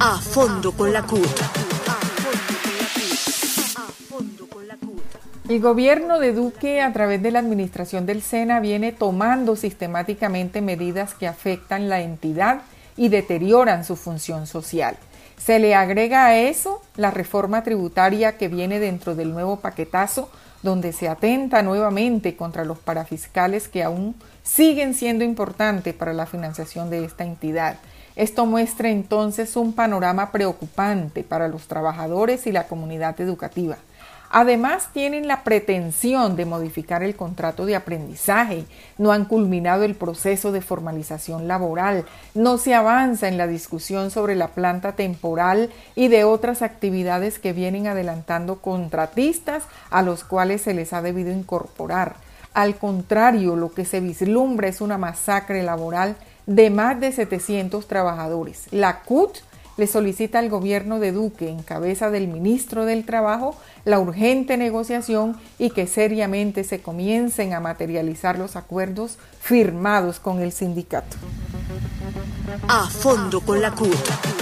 A fondo con la CUT. El gobierno de Duque, a través de la administración del SENA, viene tomando sistemáticamente medidas que afectan la entidad y deterioran su función social. Se le agrega a eso la reforma tributaria que viene dentro del nuevo paquetazo, donde se atenta nuevamente contra los parafiscales que aún siguen siendo importantes para la financiación de esta entidad. Esto muestra entonces un panorama preocupante para los trabajadores y la comunidad educativa. Además, tienen la pretensión de modificar el contrato de aprendizaje, no han culminado el proceso de formalización laboral, no se avanza en la discusión sobre la planta temporal y de otras actividades que vienen adelantando contratistas a los cuales se les ha debido incorporar. Al contrario, lo que se vislumbra es una masacre laboral de más de 700 trabajadores. La CUT le solicita al gobierno de Duque, en cabeza del ministro del Trabajo, la urgente negociación y que seriamente se comiencen a materializar los acuerdos firmados con el sindicato. A fondo con la CUT.